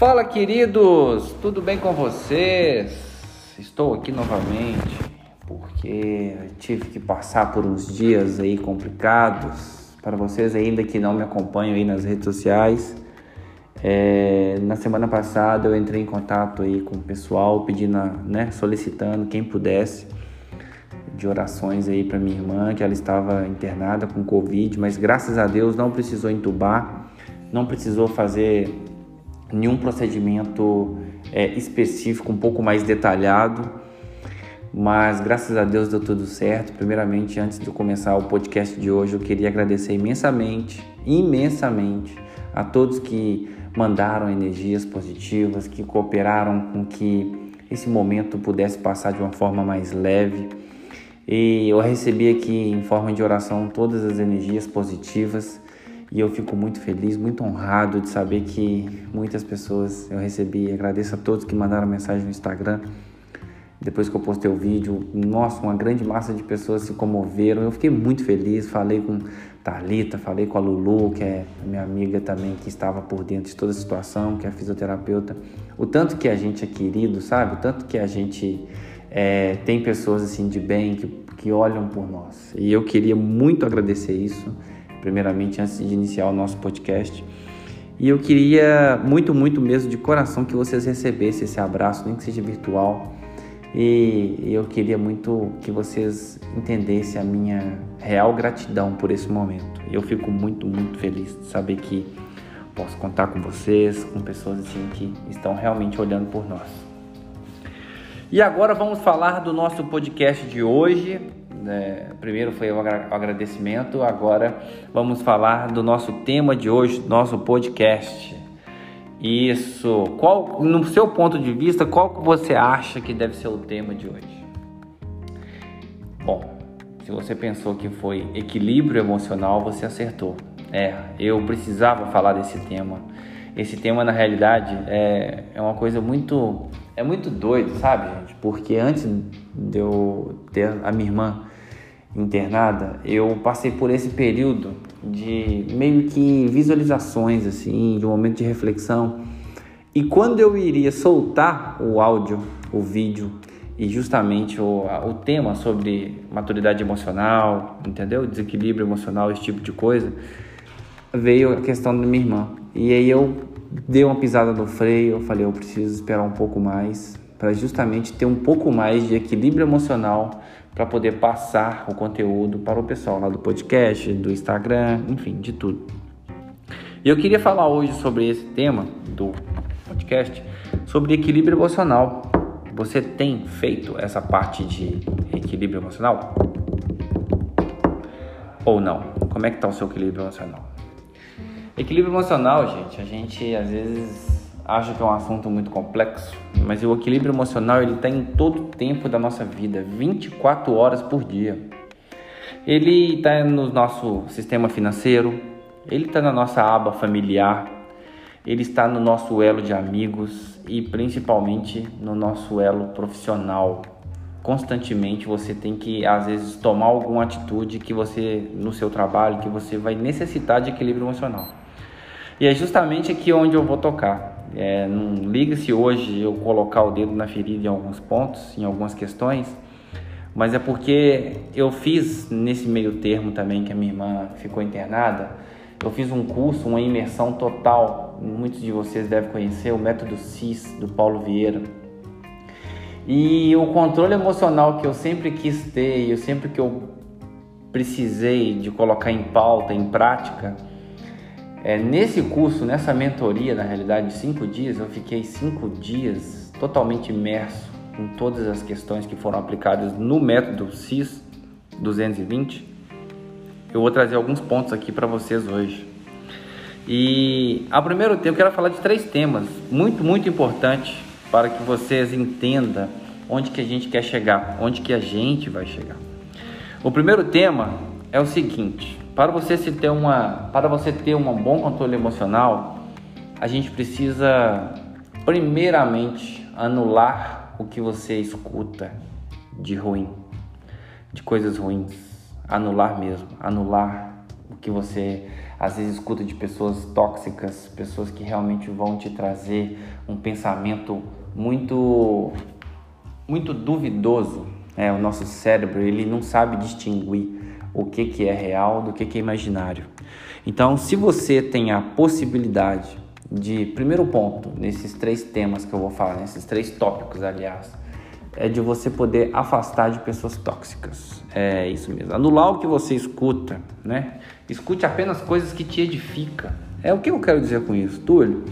Fala, queridos! Tudo bem com vocês? Estou aqui novamente porque tive que passar por uns dias aí complicados. Para vocês ainda que não me acompanham aí nas redes sociais, é, na semana passada eu entrei em contato aí com o pessoal pedindo, né, solicitando quem pudesse de orações aí para minha irmã, que ela estava internada com Covid, mas graças a Deus não precisou entubar, não precisou fazer nenhum procedimento é, específico, um pouco mais detalhado, mas graças a Deus deu tudo certo. Primeiramente, antes de começar o podcast de hoje, eu queria agradecer imensamente, imensamente a todos que mandaram energias positivas, que cooperaram com que esse momento pudesse passar de uma forma mais leve. E eu recebi aqui em forma de oração todas as energias positivas e eu fico muito feliz, muito honrado de saber que muitas pessoas eu recebi. Agradeço a todos que mandaram mensagem no Instagram depois que eu postei o vídeo. Nossa, uma grande massa de pessoas se comoveram. Eu fiquei muito feliz. Falei com Talita, falei com a Lulu, que é minha amiga também que estava por dentro de toda a situação, que é fisioterapeuta. O tanto que a gente é querido, sabe? O tanto que a gente é, tem pessoas assim de bem que, que olham por nós. E eu queria muito agradecer isso, primeiramente, antes de iniciar o nosso podcast. E eu queria muito, muito mesmo de coração que vocês recebessem esse abraço, nem que seja virtual. E eu queria muito que vocês entendessem a minha real gratidão por esse momento. Eu fico muito, muito feliz de saber que posso contar com vocês, com pessoas assim que estão realmente olhando por nós. E agora vamos falar do nosso podcast de hoje. É, primeiro foi o agradecimento, agora vamos falar do nosso tema de hoje, nosso podcast. Isso. Qual, no seu ponto de vista, qual você acha que deve ser o tema de hoje? Bom, se você pensou que foi equilíbrio emocional, você acertou. É, eu precisava falar desse tema. Esse tema, na realidade, é, é uma coisa muito é muito doido, sabe, gente? Porque antes de eu ter a minha irmã internada, eu passei por esse período de meio que visualizações, assim, de um momento de reflexão. E quando eu iria soltar o áudio, o vídeo e justamente o, o tema sobre maturidade emocional, entendeu? Desequilíbrio emocional, esse tipo de coisa, veio a questão da minha irmã. E aí eu dei uma pisada no freio, eu falei, eu preciso esperar um pouco mais para justamente ter um pouco mais de equilíbrio emocional para poder passar o conteúdo para o pessoal lá do podcast, do Instagram, enfim, de tudo. E eu queria falar hoje sobre esse tema do podcast, sobre equilíbrio emocional. Você tem feito essa parte de equilíbrio emocional? Ou não? Como é que está o seu equilíbrio emocional? Equilíbrio emocional, gente, a gente às vezes acha que é um assunto muito complexo, mas o equilíbrio emocional ele está em todo o tempo da nossa vida, 24 horas por dia. Ele está no nosso sistema financeiro, ele está na nossa aba familiar, ele está no nosso elo de amigos e principalmente no nosso elo profissional. Constantemente você tem que às vezes tomar alguma atitude que você no seu trabalho que você vai necessitar de equilíbrio emocional. E é justamente aqui onde eu vou tocar. É, não liga se hoje eu colocar o dedo na ferida em alguns pontos, em algumas questões, mas é porque eu fiz nesse meio termo também que a minha irmã ficou internada, eu fiz um curso, uma imersão total. Muitos de vocês devem conhecer o método CIS do Paulo Vieira. E o controle emocional que eu sempre quis ter, eu sempre que eu precisei de colocar em pauta, em prática, é, nesse curso, nessa mentoria, na realidade, de cinco dias, eu fiquei cinco dias totalmente imerso em todas as questões que foram aplicadas no método CIS 220. Eu vou trazer alguns pontos aqui para vocês hoje. E a primeiro tempo, eu quero falar de três temas muito, muito importantes para que vocês entendam onde que a gente quer chegar, onde que a gente vai chegar. O primeiro tema é o seguinte: para você se ter uma, para você ter um bom controle emocional, a gente precisa primeiramente anular o que você escuta de ruim, de coisas ruins, anular mesmo, anular o que você às vezes escuta de pessoas tóxicas, pessoas que realmente vão te trazer um pensamento muito muito duvidoso. É, o nosso cérebro ele não sabe distinguir o que, que é real do que, que é imaginário. Então, se você tem a possibilidade de, primeiro ponto, nesses três temas que eu vou falar, nesses três tópicos, aliás, é de você poder afastar de pessoas tóxicas. É isso mesmo. Anular o que você escuta, né? Escute apenas coisas que te edificam. É o que eu quero dizer com isso, Túlio.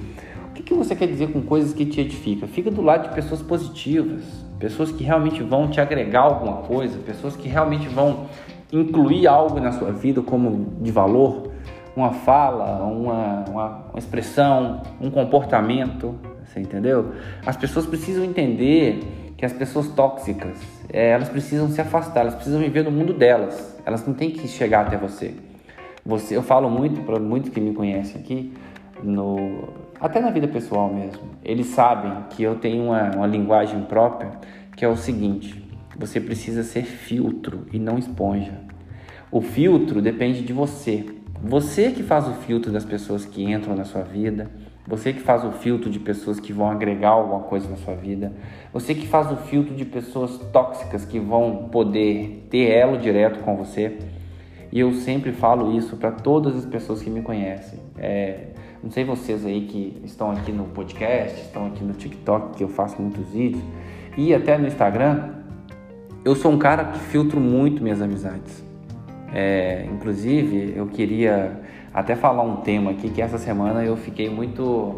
O que, que você quer dizer com coisas que te edificam? Fica do lado de pessoas positivas, pessoas que realmente vão te agregar alguma coisa, pessoas que realmente vão incluir algo na sua vida como de valor, uma fala, uma, uma, uma expressão, um comportamento, você entendeu? As pessoas precisam entender que as pessoas tóxicas, é, elas precisam se afastar, elas precisam viver no mundo delas. Elas não têm que chegar até você. Você, eu falo muito para muitos que me conhecem aqui, no, até na vida pessoal mesmo. Eles sabem que eu tenho uma, uma linguagem própria, que é o seguinte: você precisa ser filtro e não esponja. O filtro depende de você. Você que faz o filtro das pessoas que entram na sua vida você que faz o filtro de pessoas que vão agregar alguma coisa na sua vida. Você que faz o filtro de pessoas tóxicas que vão poder ter elo direto com você. E eu sempre falo isso para todas as pessoas que me conhecem. É, não sei vocês aí que estão aqui no podcast, estão aqui no TikTok, que eu faço muitos vídeos, e até no Instagram. Eu sou um cara que filtro muito minhas amizades. É, inclusive, eu queria até falar um tema aqui que essa semana eu fiquei muito.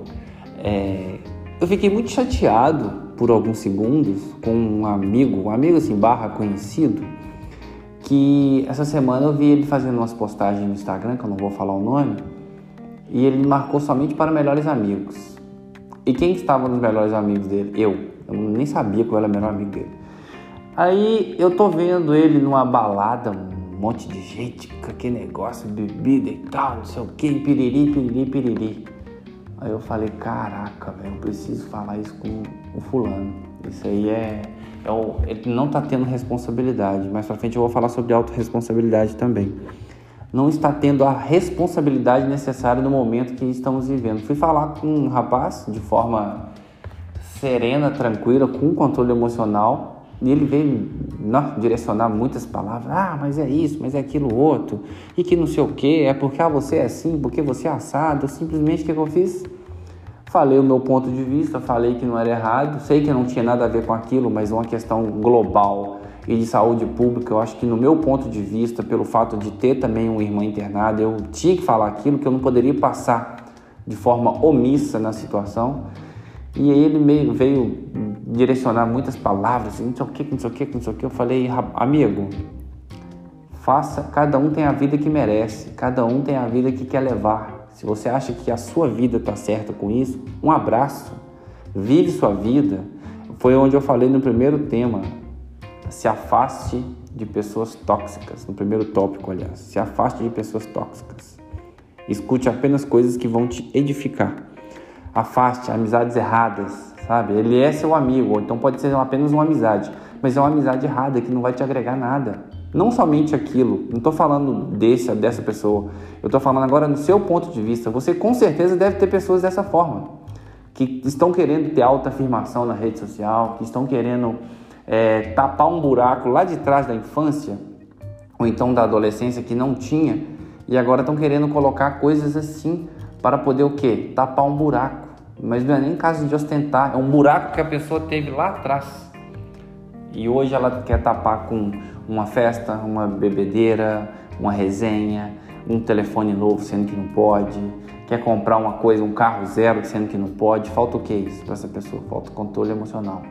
É, eu fiquei muito chateado por alguns segundos com um amigo, um amigo assim, barra conhecido, que essa semana eu vi ele fazendo umas postagens no Instagram, que eu não vou falar o nome, e ele marcou somente para melhores amigos. E quem estava nos melhores amigos dele? Eu. Eu nem sabia que era o melhor amigo dele. Aí eu tô vendo ele numa balada, monte de gente aquele negócio, bebida e tal, não sei o que, piriri, piriri, piriri. Aí eu falei, caraca, velho, eu preciso falar isso com o fulano. Isso aí é, é o, ele não tá tendo responsabilidade. Mais pra frente eu vou falar sobre autorresponsabilidade também. Não está tendo a responsabilidade necessária no momento que estamos vivendo. Fui falar com um rapaz de forma serena, tranquila, com controle emocional e ele veio não, direcionar muitas palavras. Ah, mas é isso, mas é aquilo outro. E que não sei o que, é porque ah, você é assim, porque você é assado. Simplesmente o que, eu fiz? Falei o meu ponto de vista, falei que não era errado. Sei que não tinha nada a ver com aquilo, mas uma questão global e de saúde pública. Eu acho que no meu ponto de vista, pelo fato de ter também uma irmã internada, eu tinha que falar aquilo que eu não poderia passar de forma omissa na situação. E ele meio veio direcionar muitas palavras, não sei o que, não sei o que, não sei o que. Eu falei, amigo, faça, cada um tem a vida que merece, cada um tem a vida que quer levar. Se você acha que a sua vida está certa com isso, um abraço, vive sua vida. Foi onde eu falei no primeiro tema, se afaste de pessoas tóxicas, no primeiro tópico, aliás, se afaste de pessoas tóxicas. Escute apenas coisas que vão te edificar. Afaste amizades erradas, sabe? Ele é seu amigo, ou então pode ser apenas uma amizade, mas é uma amizade errada que não vai te agregar nada. Não somente aquilo, não estou falando desse, dessa pessoa, eu estou falando agora no seu ponto de vista. Você com certeza deve ter pessoas dessa forma, que estão querendo ter alta afirmação na rede social, que estão querendo é, tapar um buraco lá de trás da infância, ou então da adolescência que não tinha, e agora estão querendo colocar coisas assim para poder o quê? Tapar um buraco. Mas não é nem caso de ostentar, é um buraco que a pessoa teve lá atrás. E hoje ela quer tapar com uma festa, uma bebedeira, uma resenha, um telefone novo sendo que não pode, quer comprar uma coisa, um carro zero sendo que não pode. Falta o que isso para essa pessoa? Falta controle emocional.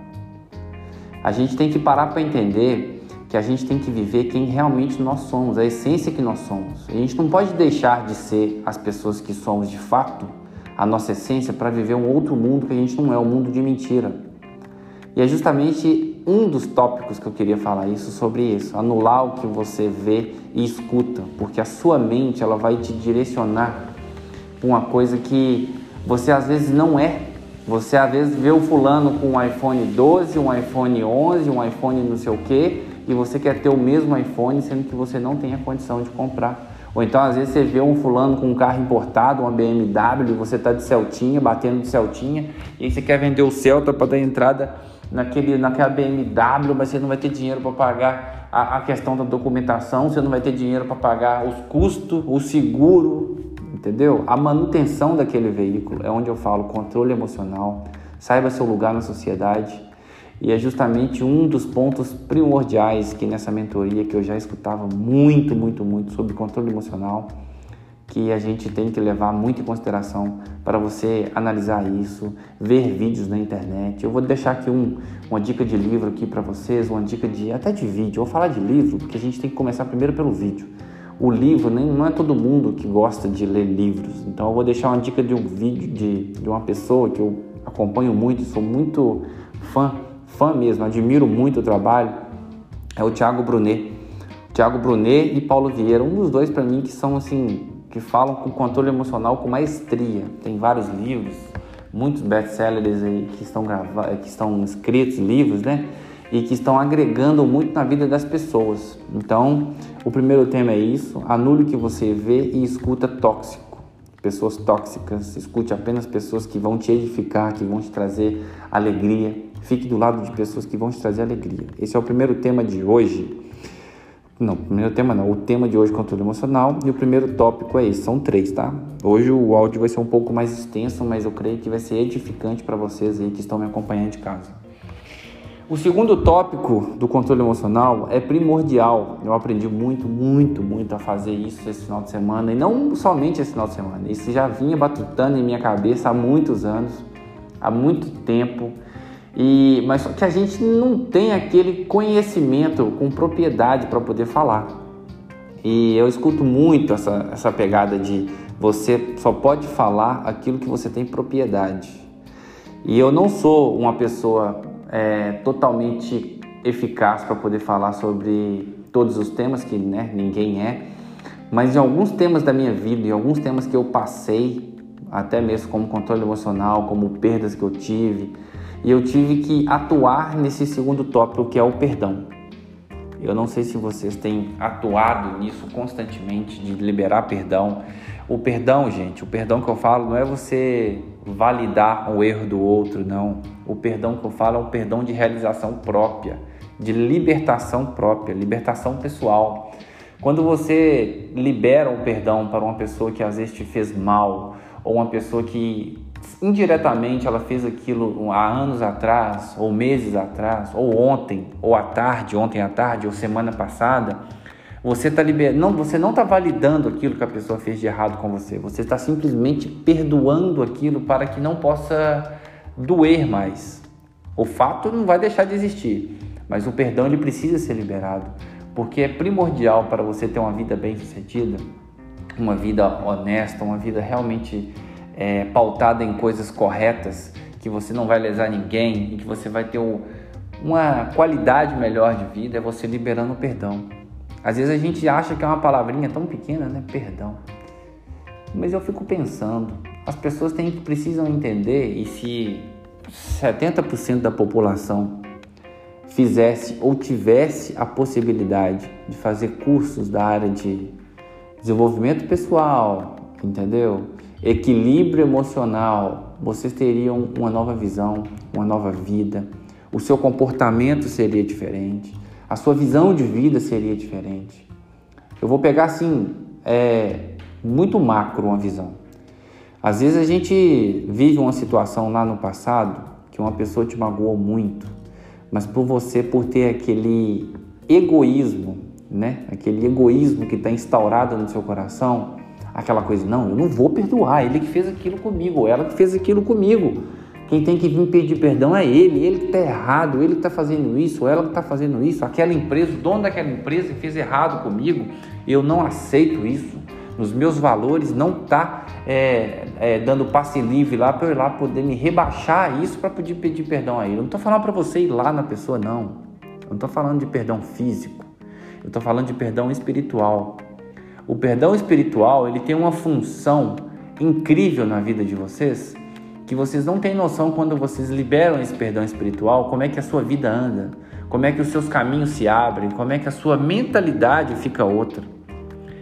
A gente tem que parar para entender que a gente tem que viver quem realmente nós somos, a essência que nós somos. A gente não pode deixar de ser as pessoas que somos de fato a nossa essência para viver um outro mundo que a gente não é, um mundo de mentira. E é justamente um dos tópicos que eu queria falar isso sobre isso, anular o que você vê e escuta, porque a sua mente ela vai te direcionar para uma coisa que você às vezes não é. Você às vezes vê o fulano com um iPhone 12, um iPhone 11, um iPhone não sei o que, e você quer ter o mesmo iPhone, sendo que você não tem a condição de comprar Ou então às vezes você vê um fulano com um carro importado, uma BMW, você está de Celtinha, batendo de Celtinha, e aí você quer vender o Celta para dar entrada naquele, naquela BMW, mas você não vai ter dinheiro para pagar a, a, questão da documentação, você não vai ter dinheiro para pagar os custos, o seguro, entendeu? A manutenção daquele veículo é onde eu falo controle emocional, saiba seu lugar na sociedade. E é justamente um dos pontos primordiais que nessa mentoria que eu já escutava muito, muito, muito sobre controle emocional, que a gente tem que levar muito em consideração para você analisar isso, ver vídeos na internet. Eu vou deixar aqui um, uma dica de livro aqui para vocês, uma dica de até de vídeo. Eu vou falar de livro porque a gente tem que começar primeiro pelo vídeo. O livro nem não é todo mundo que gosta de ler livros, então eu vou deixar uma dica de um vídeo de, de uma pessoa que eu acompanho muito, sou muito fã fã mesmo, admiro muito o trabalho, é o Thiago Brunet. Thiago Brunet e Paulo Vieira, um dos dois para mim que são assim, que falam com controle emocional com maestria. Tem vários livros, muitos best-sellers aí que estão gravados, que estão escritos, livros, né? E que estão agregando muito na vida das pessoas. Então, o primeiro tema é isso: anule o que você vê e escuta tóxico pessoas tóxicas, escute apenas pessoas que vão te edificar, que vão te trazer alegria. Fique do lado de pessoas que vão te trazer alegria. Esse é o primeiro tema de hoje. Não, primeiro tema não. O tema de hoje é controle emocional e o primeiro tópico é esse. São três, tá? Hoje o áudio vai ser um pouco mais extenso, mas eu creio que vai ser edificante para vocês aí que estão me acompanhando de casa. O segundo tópico do controle emocional é primordial. Eu aprendi muito, muito, muito a fazer isso esse final de semana e não somente esse final de semana. Isso já vinha batutando em minha cabeça há muitos anos, há muito tempo. E mas só que a gente não tem aquele conhecimento com propriedade para poder falar. E eu escuto muito essa, essa pegada de você só pode falar aquilo que você tem propriedade. E eu não sou uma pessoa é, totalmente eficaz para poder falar sobre todos os temas, que né, ninguém é, mas em alguns temas da minha vida, em alguns temas que eu passei, até mesmo como controle emocional, como perdas que eu tive, e eu tive que atuar nesse segundo tópico que é o perdão. Eu não sei se vocês têm atuado nisso constantemente, de liberar perdão. O perdão, gente, o perdão que eu falo não é você validar o erro do outro, não. O perdão que eu falo é um perdão de realização própria, de libertação própria, libertação pessoal. Quando você libera o perdão para uma pessoa que às vezes te fez mal, ou uma pessoa que indiretamente ela fez aquilo há anos atrás, ou meses atrás, ou ontem, ou à tarde, ontem à tarde, ou semana passada, você está liber... não, você não está validando aquilo que a pessoa fez de errado com você. Você está simplesmente perdoando aquilo para que não possa doer mais. O fato não vai deixar de existir, mas o perdão ele precisa ser liberado, porque é primordial para você ter uma vida bem-sucedida, uma vida honesta, uma vida realmente é, pautada em coisas corretas, que você não vai lesar ninguém e que você vai ter o, uma qualidade melhor de vida, é você liberando o perdão. Às vezes a gente acha que é uma palavrinha tão pequena, né? Perdão. Mas eu fico pensando, as pessoas têm, precisam entender e se 70% da população fizesse ou tivesse a possibilidade de fazer cursos da área de desenvolvimento pessoal, entendeu? Equilíbrio emocional, vocês teriam uma nova visão, uma nova vida. O seu comportamento seria diferente, a sua visão de vida seria diferente. Eu vou pegar assim, é, muito macro uma visão. Às vezes a gente vive uma situação lá no passado que uma pessoa te magoou muito, mas por você, por ter aquele egoísmo, né? Aquele egoísmo que está instaurado no seu coração, aquela coisa, não, eu não vou perdoar, ele que fez aquilo comigo, ela que fez aquilo comigo. Quem tem que vir pedir perdão é ele, ele que está errado, ele que está fazendo isso, ela que está fazendo isso, aquela empresa, o dono daquela empresa fez errado comigo, eu não aceito isso nos meus valores, não está é, é, dando passe livre lá para eu ir lá poder me rebaixar isso para poder pedir perdão a ele. Eu não estou falando para você ir lá na pessoa, não. Eu não estou falando de perdão físico. Eu estou falando de perdão espiritual. O perdão espiritual ele tem uma função incrível na vida de vocês que vocês não têm noção quando vocês liberam esse perdão espiritual, como é que a sua vida anda, como é que os seus caminhos se abrem, como é que a sua mentalidade fica outra.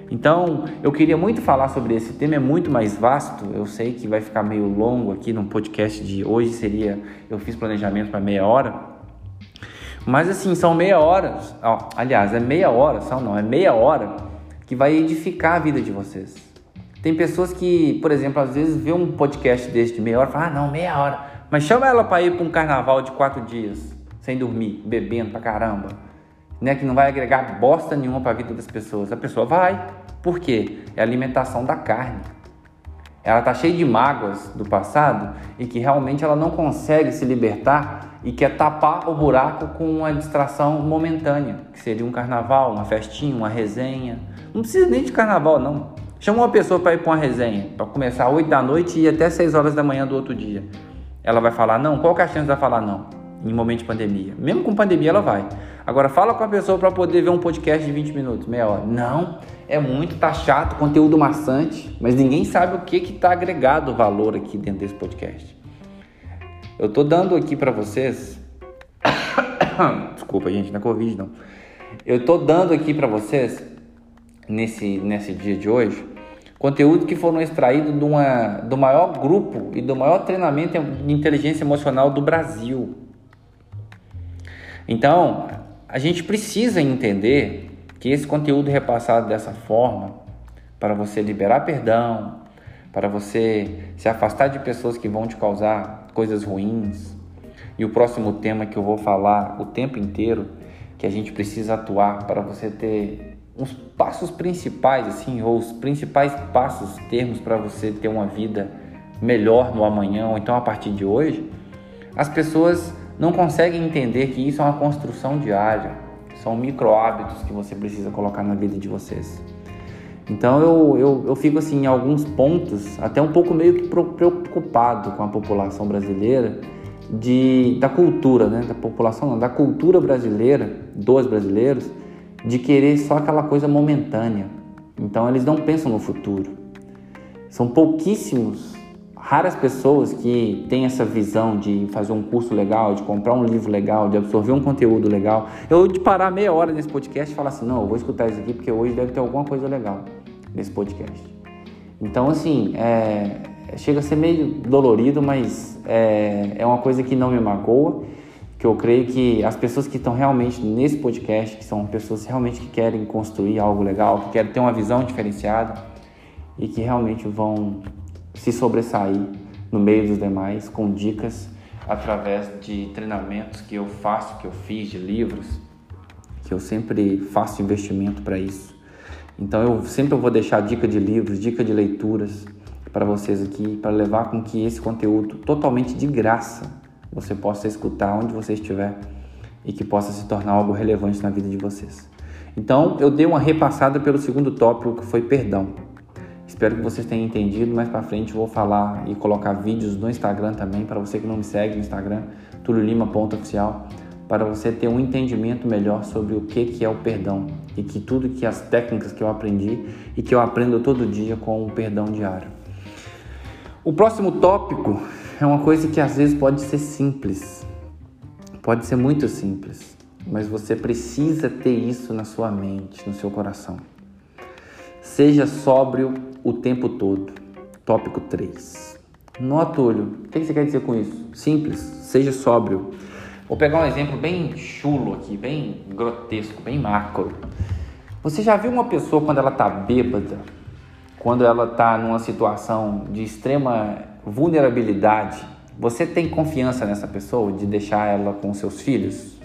Então, eu queria muito falar sobre esse tema, é muito mais vasto. Eu sei que vai ficar meio longo aqui no podcast de hoje, seria eu fiz planejamento para meia hora. Mas assim, são meia hora, ó, aliás, é meia hora, são não, é meia hora que vai edificar a vida de vocês. Tem pessoas que, por exemplo, às vezes vê um podcast desse de meia hora e fala, ah, não, meia hora. Mas chama ela para ir para um carnaval de quatro dias, sem dormir, bebendo pra caramba né, que não vai agregar bosta nenhuma para a vida das pessoas. A pessoa vai. Por quê? É a alimentação da carne. Ela está cheia de mágoas do passado e que realmente ela não consegue se libertar e quer tapar o buraco com uma distração momentânea, que seria um carnaval, uma festinha, uma resenha. Não precisa nem de carnaval, não. Chama uma pessoa para ir para uma resenha, para começar às 8 da noite e ir até 6 horas da manhã do outro dia. Ela vai falar não? Qual que é a chance de falar não? Em momento de pandemia. Mesmo com pandemia, ela vai. Agora fala com a pessoa para poder ver um podcast de 20 minutos, meia hora. Não, é muito, tá chato, conteúdo maçante, mas ninguém sabe o que que tá agregado valor aqui dentro desse podcast. Eu tô dando aqui para vocês Desculpa, gente, não é Covid não. Eu tô dando aqui para vocês nesse nesse dia de hoje conteúdo que foram extraídos de uma, do maior grupo e do maior treinamento de inteligência emocional do Brasil. Então, a gente precisa entender que esse conteúdo repassado dessa forma, para você liberar perdão, para você se afastar de pessoas que vão te causar coisas ruins. E o próximo tema que eu vou falar o tempo inteiro, que a gente precisa atuar para você ter uns passos principais, assim, ou os principais passos, termos para você ter uma vida melhor no amanhã, ou então a partir de hoje, as pessoas não conseguem entender que isso é uma construção diária, são micro hábitos que você precisa colocar na vida de vocês. Então eu, eu, eu fico assim em alguns pontos até um pouco meio que preocupado com a população brasileira de, da cultura, né? da população não, da cultura brasileira, dos brasileiros, de querer só aquela coisa momentânea. Então eles não pensam no futuro. São pouquíssimos raras pessoas que têm essa visão de fazer um curso legal, de comprar um livro legal, de absorver um conteúdo legal. Eu de parar meia hora nesse podcast e falar assim, não, eu vou escutar isso aqui porque hoje deve ter alguma coisa legal nesse podcast. Então, assim, é, chega a ser meio dolorido, mas é, é uma coisa que não me magoa, que eu creio que as pessoas que estão realmente nesse podcast, que são pessoas realmente que querem construir algo legal, que querem ter uma visão diferenciada e que realmente vão se sobressair no meio dos demais com dicas através de treinamentos que eu faço, que eu fiz, de livros, que eu sempre faço investimento para isso. Então eu sempre vou deixar dica de livros, dica de leituras para vocês aqui, para levar com que esse conteúdo totalmente de graça você possa escutar onde você estiver e que possa se tornar algo relevante na vida de vocês. Então eu dei uma repassada pelo segundo tópico que foi perdão. Espero que vocês tenham entendido. Mais para frente vou falar e colocar vídeos no Instagram também para você que não me segue no Instagram, tuliolima.oficial, para você ter um entendimento melhor sobre o que que é o perdão e que tudo que as técnicas que eu aprendi e que eu aprendo todo dia com o perdão diário. O próximo tópico é uma coisa que às vezes pode ser simples, pode ser muito simples, mas você precisa ter isso na sua mente, no seu coração. Seja sóbrio o tempo todo. Tópico 3. Nó, Túlio, o que você quer dizer com isso? Simples, seja sóbrio. Vou pegar um exemplo bem chulo aqui, bem grotesco, bem macro. Você já viu uma pessoa quando ela está bêbada, quando ela está numa situação de extrema vulnerabilidade? Você tem confiança nessa pessoa de deixar ela com seus filhos?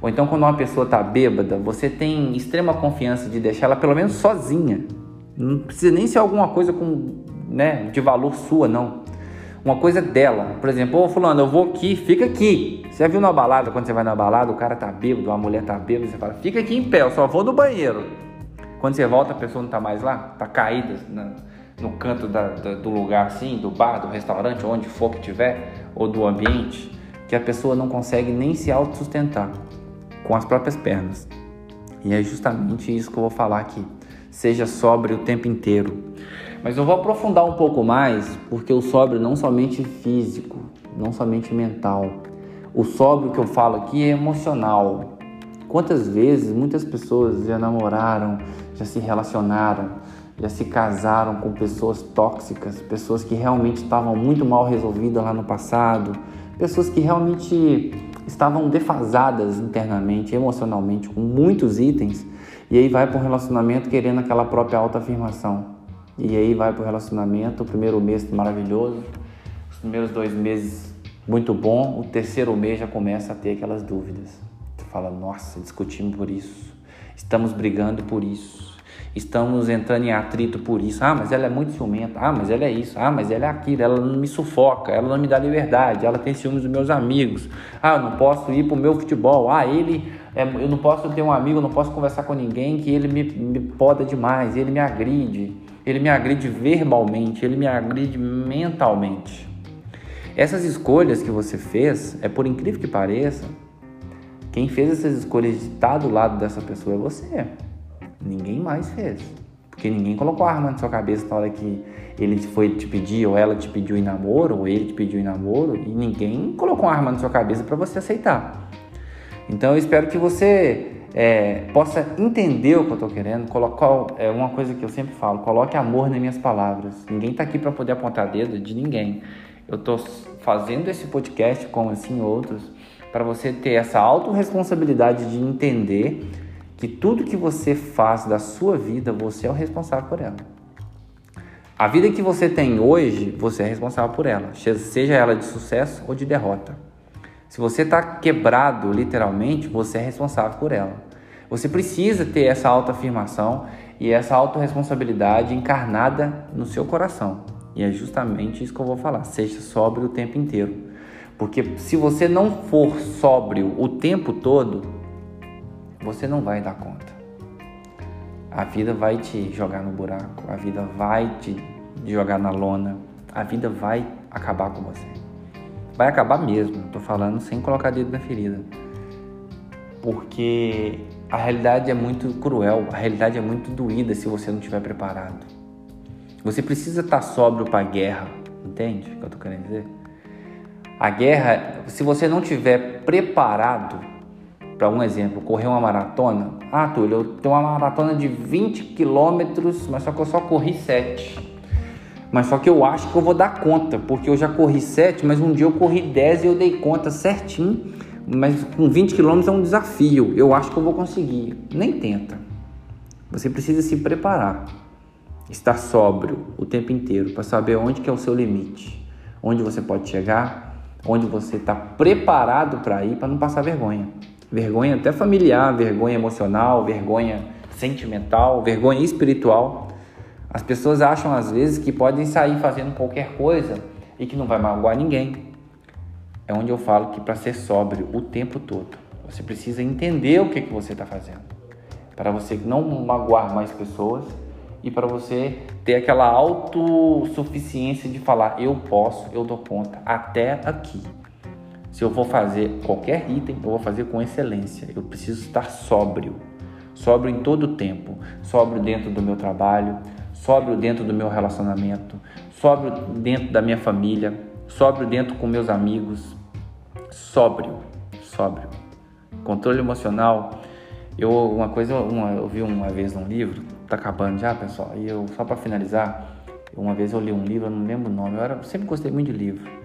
Ou então, quando uma pessoa está bêbada, você tem extrema confiança de deixar ela pelo menos sozinha não precisa nem ser alguma coisa com, né, de valor sua, não. Uma coisa dela. Por exemplo, ô fulano, eu vou aqui, fica aqui. Você já viu na balada, quando você vai na balada, o cara tá bêbado, a mulher tá bêbada, você fala, fica aqui em pé, eu só vou no banheiro. Quando você volta, a pessoa não tá mais lá, tá caída na, no canto da, da, do lugar assim, do bar, do restaurante, onde for que tiver, ou do ambiente, que a pessoa não consegue nem se autossustentar com as próprias pernas. E é justamente isso que eu vou falar aqui seja sóbrio o tempo inteiro. Mas eu vou aprofundar um pouco mais, porque o sóbrio não somente físico, não somente mental. O sóbrio que eu falo aqui é emocional. Quantas vezes muitas pessoas já namoraram, já se relacionaram, já se casaram com pessoas tóxicas, pessoas que realmente estavam muito mal resolvidas lá no passado, pessoas que realmente estavam defasadas internamente, emocionalmente, com muitos itens, e aí vai para um relacionamento querendo aquela própria autoafirmação. E aí vai para o relacionamento, o primeiro mês maravilhoso, os primeiros dois meses muito bom, o terceiro mês já começa a ter aquelas dúvidas. Você fala, nossa, discutimos por isso, estamos brigando por isso, estamos entrando em atrito por isso. Ah, mas ela é muito ciumenta. Ah, mas ela é isso. Ah, mas ela é aquilo. Ela não me sufoca. Ela não me dá liberdade. Ela tem ciúmes dos meus amigos. Ah, eu não posso ir para o meu futebol. Ah, ele. É, eu não posso ter um amigo, eu não posso conversar com ninguém que ele me, me poda demais. Ele me agride. Ele me agride verbalmente. Ele me agride mentalmente. Essas escolhas que você fez, é por incrível que pareça, quem fez essas escolhas de estar do lado dessa pessoa é você. Ninguém mais fez. Porque ninguém colocou a arma na sua cabeça na hora que ele foi te pedir, ou ela te pediu em namoro, ou ele te pediu em namoro, e ninguém colocou a arma na sua cabeça para você aceitar. Então eu espero que você é, possa entender o que eu estou querendo. Colocar, é uma coisa que eu sempre falo: coloque amor nas minhas palavras. Ninguém está aqui para poder apontar dedo de ninguém. Eu estou fazendo esse podcast, como assim outros, para você ter essa autorresponsabilidade de entender que tudo que você faz da sua vida, você é o responsável por ela. A vida que você tem hoje, você é responsável por ela, seja ela de sucesso ou de derrota. Se você está quebrado, literalmente, você é responsável por ela. Você precisa ter essa autoafirmação e essa autorresponsabilidade encarnada no seu coração. E é justamente isso que eu vou falar. Seja sóbrio o tempo inteiro. Porque se você não for sóbrio o tempo todo, você não vai dar conta. A vida vai te jogar no buraco, a vida vai te jogar na lona, a vida vai acabar com você. Vai acabar mesmo, tô falando sem colocar dedo na ferida. Porque a realidade é muito cruel, a realidade é muito doída se você não estiver preparado. Você precisa estar sóbrio para a guerra, entende o que eu tô querendo dizer? A guerra, se você não estiver preparado, para um exemplo, correr uma maratona. Ah, Túlio, eu tenho uma maratona de 20 quilômetros, mas só que eu só corri 7. Mas só que eu acho que eu vou dar conta, porque eu já corri 7, mas um dia eu corri 10 e eu dei conta certinho. Mas com 20 quilômetros é um desafio. Eu acho que eu vou conseguir. Nem tenta. Você precisa se preparar. Estar sóbrio o tempo inteiro para saber onde que é o seu limite. Onde você pode chegar, onde você está preparado para ir para não passar vergonha vergonha até familiar, vergonha emocional, vergonha sentimental, vergonha espiritual. As pessoas acham às vezes que podem sair fazendo qualquer coisa e que não vai magoar ninguém. É onde eu falo que para ser sóbrio o tempo todo, você precisa entender o que, que você está fazendo. Para você não magoar mais pessoas e para você ter aquela autossuficiência de falar: eu posso, eu dou conta, até aqui. Se eu vou fazer qualquer item, eu vou fazer com excelência. Eu preciso estar sóbrio. Sóbrio em todo o tempo. Sóbrio dentro do meu trabalho, sóbrio dentro do meu relacionamento, sóbrio dentro da minha família, sóbrio dentro com meus amigos. Sóbrio, sóbrio. Controle emocional. Eu uma coisa, uma, eu vi uma vez num livro, tá acabando já, pessoal. E eu só para finalizar, uma vez eu li um livro, eu não lembro o nome. Eu era, sempre gostei muito de livro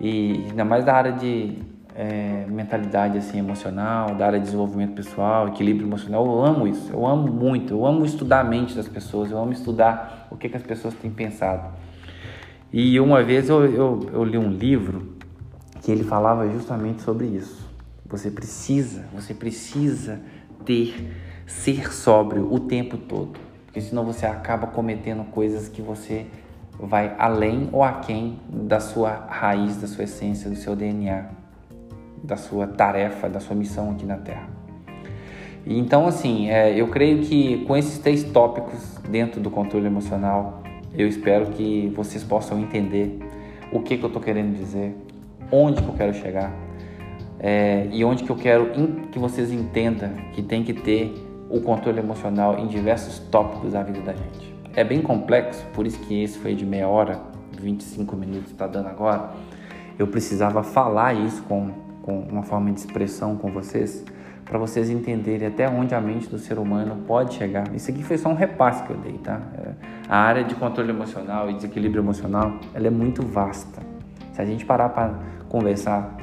e ainda mais da área de é, mentalidade assim emocional, da área de desenvolvimento pessoal, equilíbrio emocional, eu amo isso, eu amo muito, eu amo estudar a mente das pessoas, eu amo estudar o que, que as pessoas têm pensado. E uma vez eu, eu, eu li um livro que ele falava justamente sobre isso. Você precisa, você precisa ter, ser sóbrio o tempo todo, porque senão você acaba cometendo coisas que você vai além ou aquém da sua raiz, da sua essência, do seu DNA, da sua tarefa, da sua missão aqui na Terra. Então, assim, é, eu creio que com esses três tópicos dentro do controle emocional, eu espero que vocês possam entender o que, que eu estou querendo dizer, onde que eu quero chegar é, e onde que eu quero que vocês entendam que tem que ter o controle emocional em diversos tópicos da vida da gente é bem complexo, por isso que esse foi de meia hora, 25 minutos está dando agora. Eu precisava falar isso com, com uma forma de expressão com vocês, para vocês entenderem até onde a mente do ser humano pode chegar. Isso aqui foi só um repasse que eu dei, tá? É, a área de controle emocional e desequilíbrio emocional, ela é muito vasta. Se a gente parar para conversar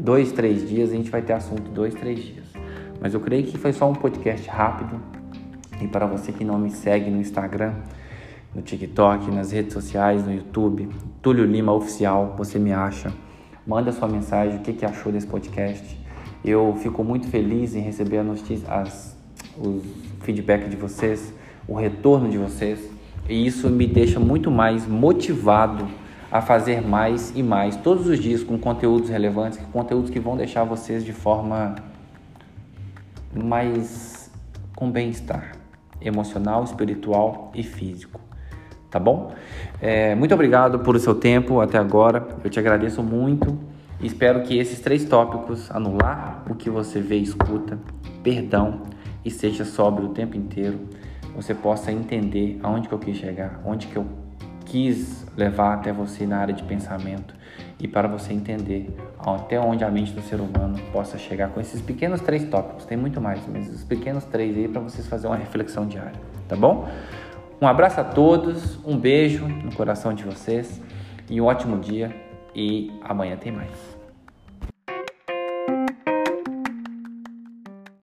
dois, três dias, a gente vai ter assunto dois, três dias. Mas eu creio que foi só um podcast rápido. E para você que não me segue no Instagram, no TikTok, nas redes sociais, no YouTube, Túlio Lima Oficial, você me acha. Manda sua mensagem, o que, que achou desse podcast. Eu fico muito feliz em receber a notícia, as, os feedback de vocês, o retorno de vocês. E isso me deixa muito mais motivado a fazer mais e mais todos os dias com conteúdos relevantes, conteúdos que vão deixar vocês de forma mais com bem-estar emocional, espiritual e físico. Tá bom? É, muito obrigado por o seu tempo até agora. Eu te agradeço muito. Espero que esses três tópicos, anular o que você vê e escuta, perdão e seja sóbrio o tempo inteiro, você possa entender aonde que eu quis chegar, onde que eu quis levar até você na área de pensamento e para você entender até onde a mente do ser humano possa chegar com esses pequenos três tópicos. Tem muito mais, mas os pequenos três aí para vocês fazer uma reflexão diária, tá bom? Um abraço a todos, um beijo no coração de vocês e um ótimo dia e amanhã tem mais.